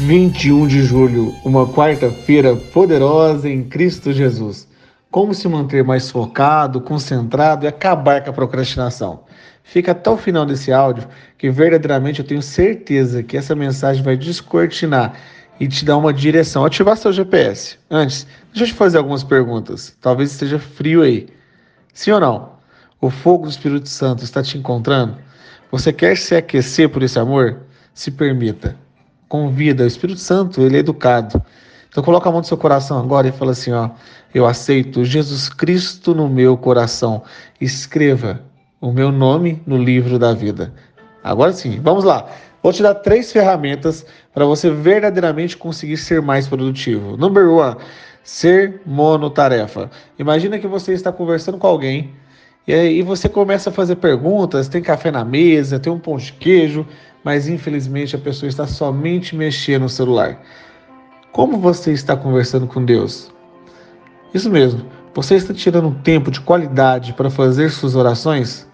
21 de julho, uma quarta-feira poderosa em Cristo Jesus. Como se manter mais focado, concentrado e acabar com a procrastinação? Fica até o final desse áudio que verdadeiramente eu tenho certeza que essa mensagem vai descortinar e te dar uma direção. Ativar seu GPS. Antes, deixa eu te fazer algumas perguntas. Talvez esteja frio aí. Sim ou não? O fogo do Espírito Santo está te encontrando? Você quer se aquecer por esse amor? Se permita convida. O Espírito Santo, ele é educado. Então coloca a mão no seu coração agora e fala assim, ó, eu aceito Jesus Cristo no meu coração. Escreva o meu nome no livro da vida. Agora sim, vamos lá. Vou te dar três ferramentas para você verdadeiramente conseguir ser mais produtivo. Number one, ser monotarefa. Imagina que você está conversando com alguém e aí você começa a fazer perguntas, tem café na mesa, tem um pão de queijo, mas infelizmente a pessoa está somente mexendo no celular. Como você está conversando com Deus? Isso mesmo. Você está tirando tempo de qualidade para fazer suas orações?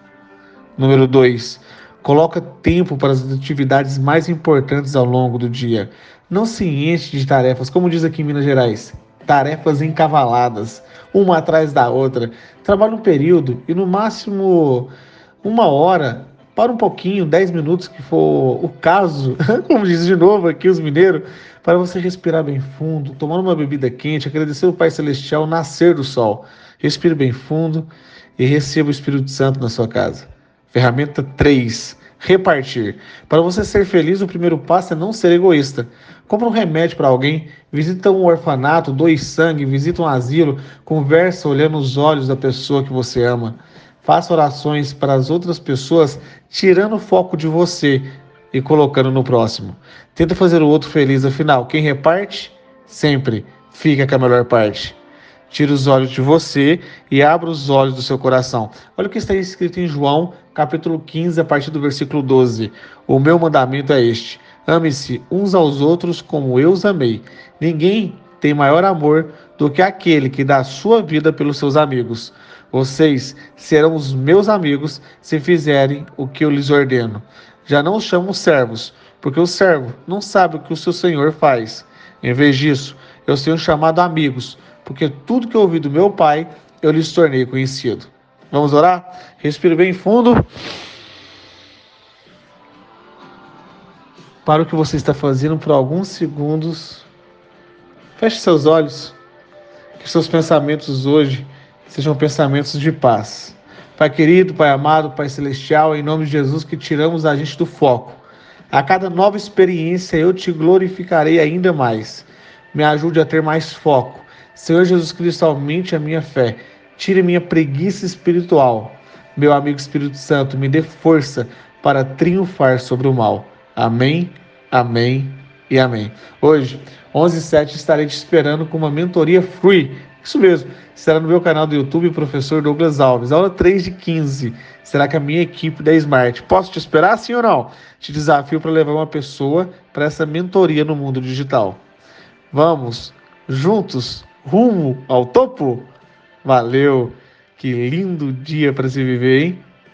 Número 2. Coloca tempo para as atividades mais importantes ao longo do dia. Não se enche de tarefas, como diz aqui em Minas Gerais, tarefas encavaladas, uma atrás da outra. Trabalhe um período e no máximo uma hora para um pouquinho, 10 minutos, que for o caso, como diz de novo aqui os mineiros, para você respirar bem fundo, tomar uma bebida quente, agradecer o Pai Celestial, nascer do sol. Respire bem fundo e receba o Espírito Santo na sua casa. Ferramenta 3. Repartir. Para você ser feliz, o primeiro passo é não ser egoísta. Compra um remédio para alguém, visita um orfanato, doe sangue, visita um asilo, conversa olhando nos olhos da pessoa que você ama. Faça orações para as outras pessoas, tirando o foco de você e colocando no próximo. Tenta fazer o outro feliz, afinal, quem reparte sempre fica com a melhor parte. Tira os olhos de você e abra os olhos do seu coração. Olha o que está escrito em João, capítulo 15, a partir do versículo 12. O meu mandamento é este: ame-se uns aos outros como eu os amei. Ninguém tem maior amor do que aquele que dá a sua vida pelos seus amigos. Vocês serão os meus amigos se fizerem o que eu lhes ordeno. Já não os chamo servos, porque o servo não sabe o que o seu senhor faz. Em vez disso, eu tenho chamado amigos, porque tudo que ouvi do meu pai, eu lhes tornei conhecido. Vamos orar? Respire bem fundo. Para o que você está fazendo por alguns segundos. Feche seus olhos. Que seus pensamentos hoje sejam pensamentos de paz. Pai querido, Pai amado, Pai celestial, em nome de Jesus que tiramos a gente do foco. A cada nova experiência eu te glorificarei ainda mais. Me ajude a ter mais foco. Senhor Jesus Cristo, aumente a minha fé. Tire minha preguiça espiritual. Meu amigo Espírito Santo, me dê força para triunfar sobre o mal. Amém, amém e amém. Hoje, 11 7 estarei te esperando com uma mentoria free isso mesmo, será no meu canal do YouTube, professor Douglas Alves. Aula 3 de 15. Será que a minha equipe da Smart. Posso te esperar, sim ou não? Te desafio para levar uma pessoa para essa mentoria no mundo digital. Vamos juntos rumo ao topo? Valeu! Que lindo dia para se viver, hein?